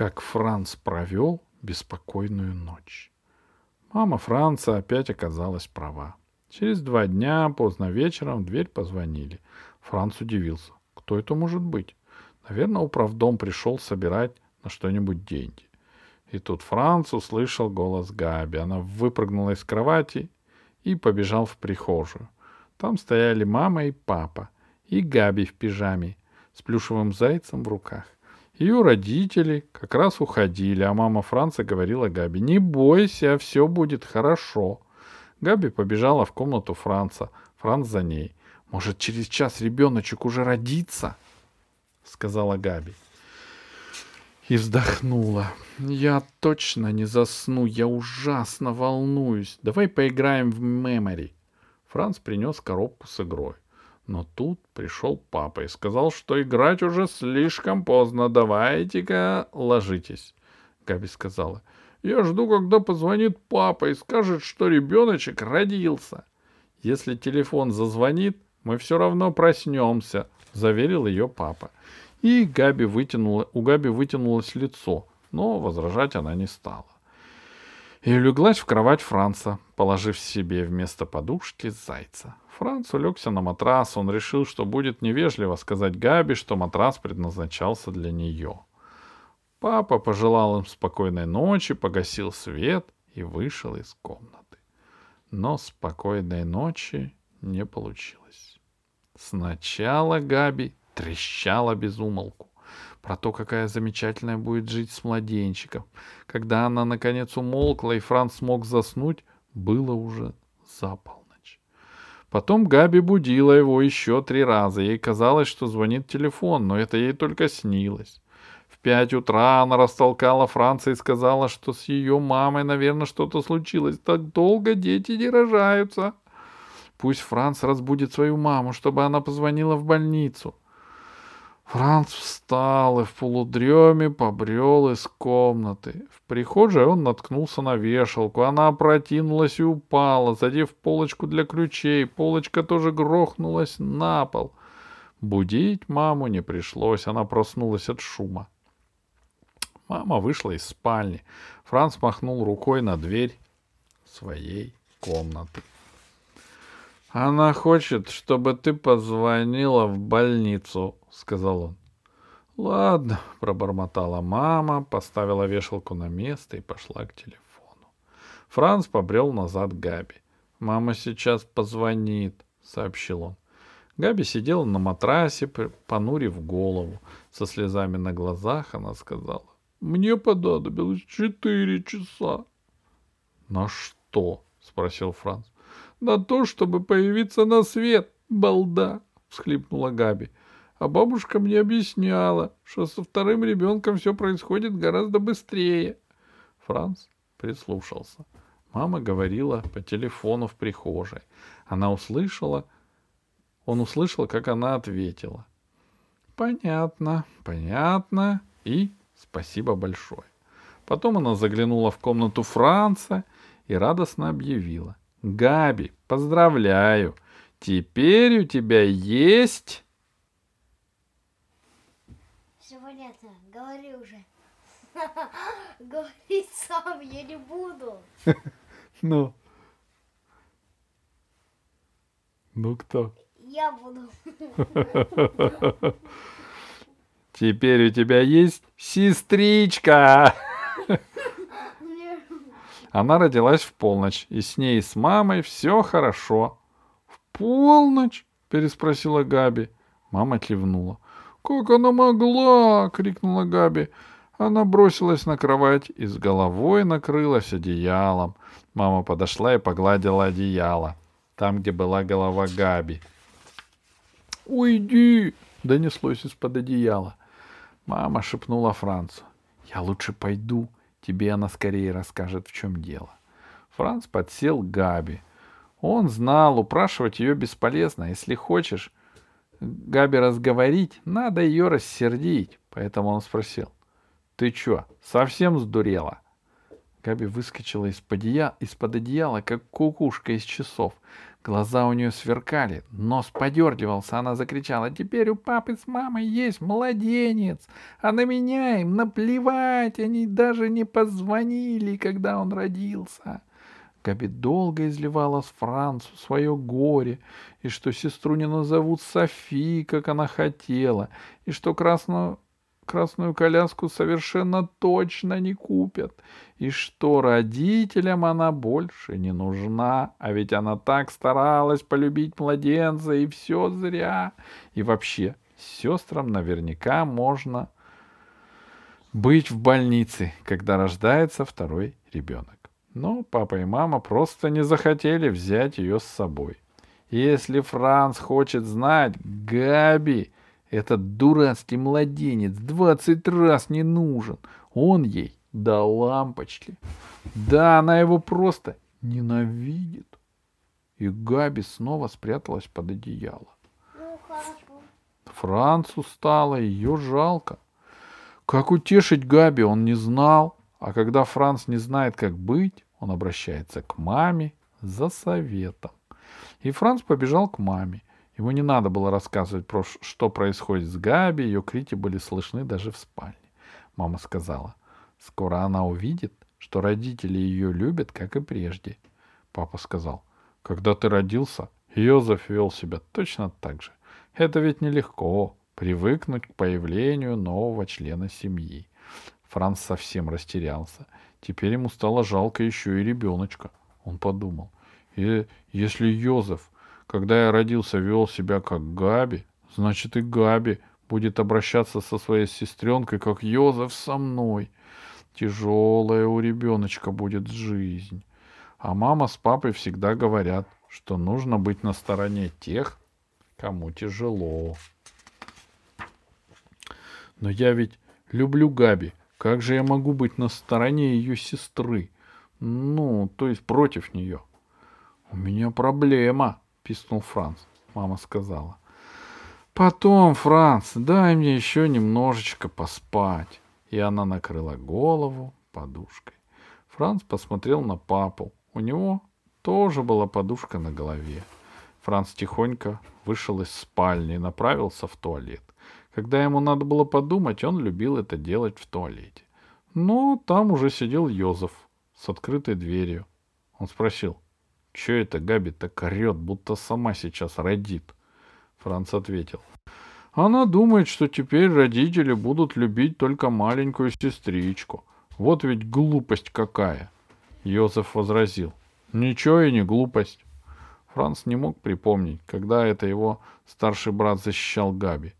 как Франц провел беспокойную ночь. Мама Франца опять оказалась права. Через два дня, поздно вечером, в дверь позвонили. Франц удивился. Кто это может быть? Наверное, управдом пришел собирать на что-нибудь деньги. И тут Франц услышал голос Габи. Она выпрыгнула из кровати и побежал в прихожую. Там стояли мама и папа, и Габи в пижаме, с плюшевым зайцем в руках. Ее родители как раз уходили, а мама Франца говорила Габи, «Не бойся, все будет хорошо». Габи побежала в комнату Франца, Франц за ней. «Может, через час ребеночек уже родится?» — сказала Габи. И вздохнула. «Я точно не засну, я ужасно волнуюсь. Давай поиграем в мемори». Франц принес коробку с игрой. Но тут пришел папа и сказал, что играть уже слишком поздно. Давайте-ка ложитесь. Габи сказала. Я жду, когда позвонит папа и скажет, что ребеночек родился. Если телефон зазвонит, мы все равно проснемся, заверил ее папа. И Габи вытянула, у Габи вытянулось лицо, но возражать она не стала. И улеглась в кровать Франца, положив себе вместо подушки зайца. Франц улегся на матрас. Он решил, что будет невежливо сказать Габи, что матрас предназначался для нее. Папа пожелал им спокойной ночи, погасил свет и вышел из комнаты. Но спокойной ночи не получилось. Сначала Габи трещала без умолку про то, какая замечательная будет жить с младенчиком. Когда она наконец умолкла и Франц смог заснуть, было уже запал. Потом Габи будила его еще три раза. Ей казалось, что звонит телефон, но это ей только снилось. В пять утра она растолкала Франца и сказала, что с ее мамой, наверное, что-то случилось. Так долго дети не рожаются. Пусть Франц разбудит свою маму, чтобы она позвонила в больницу. Франц встал и в полудреме побрел из комнаты. В прихожей он наткнулся на вешалку. Она опротянулась и упала, задев полочку для ключей. Полочка тоже грохнулась на пол. Будить маму не пришлось, она проснулась от шума. Мама вышла из спальни. Франц махнул рукой на дверь своей комнаты. Она хочет, чтобы ты позвонила в больницу, — сказал он. «Ладно», — пробормотала мама, поставила вешалку на место и пошла к телефону. Франц побрел назад к Габи. «Мама сейчас позвонит», — сообщил он. Габи сидела на матрасе, понурив голову. Со слезами на глазах она сказала. «Мне понадобилось четыре часа». «На что?» — спросил Франц. «На то, чтобы появиться на свет, балда!» — всхлипнула Габи. А бабушка мне объясняла, что со вторым ребенком все происходит гораздо быстрее. Франц прислушался. Мама говорила по телефону в прихожей. Она услышала, он услышал, как она ответила. Понятно, понятно и спасибо большое. Потом она заглянула в комнату Франца и радостно объявила. Габи, поздравляю! Теперь у тебя есть понятно, говори уже. Говорить сам я не буду. Ну. Ну кто? Я буду. Теперь у тебя есть сестричка. Она родилась в полночь, и с ней и с мамой все хорошо. В полночь? переспросила Габи. Мама кивнула. «Как она могла!» — крикнула Габи. Она бросилась на кровать и с головой накрылась одеялом. Мама подошла и погладила одеяло, там, где была голова Габи. «Уйди!» — донеслось из-под одеяла. Мама шепнула Францу. «Я лучше пойду, тебе она скорее расскажет, в чем дело». Франц подсел к Габи. Он знал, упрашивать ее бесполезно. Если хочешь, Габи разговорить, надо ее рассердить. Поэтому он спросил. «Ты чё, совсем сдурела?» Габи выскочила из-под одеяла, из как кукушка из часов. Глаза у нее сверкали, нос подергивался. Она закричала, теперь у папы с мамой есть младенец, а на меня им наплевать, они даже не позвонили, когда он родился. Габи долго изливала с Францу свое горе, и что сестру не назовут Софи, как она хотела, и что красную, красную коляску совершенно точно не купят, и что родителям она больше не нужна, а ведь она так старалась полюбить младенца, и все зря. И вообще, сестрам наверняка можно быть в больнице, когда рождается второй ребенок. Но папа и мама просто не захотели взять ее с собой. Если Франц хочет знать, Габи, этот дурацкий младенец, двадцать раз не нужен. Он ей до лампочки. Да, она его просто ненавидит. И Габи снова спряталась под одеяло. Ну. Францу стало ее жалко. Как утешить Габи он не знал, а когда Франц не знает, как быть, он обращается к маме за советом. И Франц побежал к маме. Ему не надо было рассказывать про что происходит с Габи, ее крики были слышны даже в спальне. Мама сказала, скоро она увидит, что родители ее любят, как и прежде. Папа сказал, когда ты родился, Йозеф вел себя точно так же. Это ведь нелегко, привыкнуть к появлению нового члена семьи. Франц совсем растерялся. Теперь ему стало жалко еще и ребеночка. Он подумал, и если Йозеф, когда я родился, вел себя как Габи, значит и Габи будет обращаться со своей сестренкой, как Йозеф со мной. Тяжелая у ребеночка будет жизнь. А мама с папой всегда говорят, что нужно быть на стороне тех, кому тяжело. Но я ведь люблю Габи, как же я могу быть на стороне ее сестры? Ну, то есть против нее. У меня проблема, пискнул Франц. Мама сказала. Потом, Франц, дай мне еще немножечко поспать. И она накрыла голову подушкой. Франц посмотрел на папу. У него тоже была подушка на голове. Франц тихонько вышел из спальни и направился в туалет. Когда ему надо было подумать, он любил это делать в туалете. Но там уже сидел Йозеф с открытой дверью. Он спросил, что это Габи так орет, будто сама сейчас родит? Франц ответил, она думает, что теперь родители будут любить только маленькую сестричку. Вот ведь глупость какая. Йозеф возразил, ничего и не глупость. Франц не мог припомнить, когда это его старший брат защищал Габи.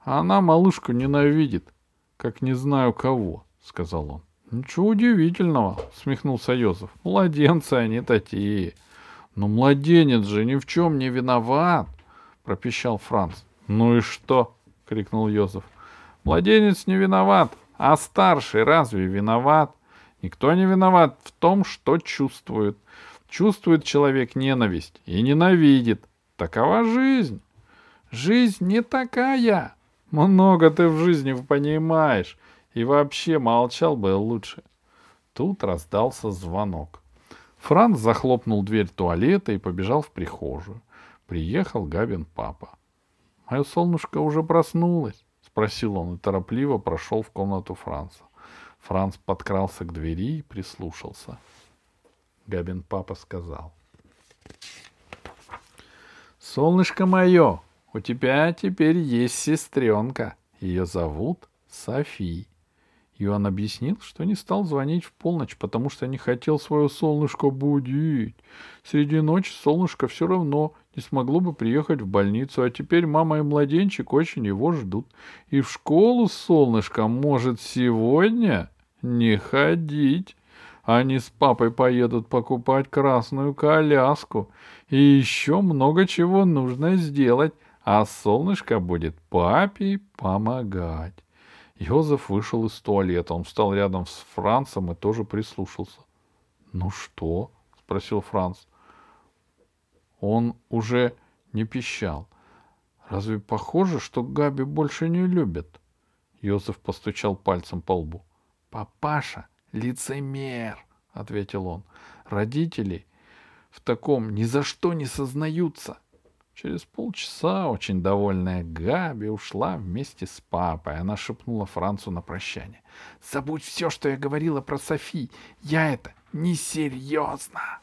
А она малышку ненавидит, как не знаю кого, — сказал он. — Ничего удивительного, — смехнулся Йозеф. — Младенцы они такие. — Но младенец же ни в чем не виноват, — пропищал Франц. — Ну и что? — крикнул Йозеф. — Младенец не виноват, а старший разве виноват? Никто не виноват в том, что чувствует. Чувствует человек ненависть и ненавидит. Такова жизнь. Жизнь не такая. Много ты в жизни понимаешь. И вообще молчал бы лучше. Тут раздался звонок. Франц захлопнул дверь туалета и побежал в прихожую. Приехал Габин папа. «Мое солнышко уже проснулось?» — спросил он и торопливо прошел в комнату Франца. Франц подкрался к двери и прислушался. Габин папа сказал. «Солнышко мое, у тебя теперь есть сестренка. Ее зовут Софи. И он объяснил, что не стал звонить в полночь, потому что не хотел свое солнышко будить. Среди ночи солнышко все равно не смогло бы приехать в больницу, а теперь мама и младенчик очень его ждут. И в школу солнышко может сегодня не ходить. Они с папой поедут покупать красную коляску. И еще много чего нужно сделать а солнышко будет папе помогать. Йозеф вышел из туалета. Он встал рядом с Францем и тоже прислушался. «Ну что?» — спросил Франц. Он уже не пищал. «Разве похоже, что Габи больше не любит?» Йозеф постучал пальцем по лбу. «Папаша — лицемер!» — ответил он. «Родители в таком ни за что не сознаются. Через полчаса очень довольная Габи ушла вместе с папой. Она шепнула Францу на прощание. «Забудь все, что я говорила про Софи. Я это несерьезно!»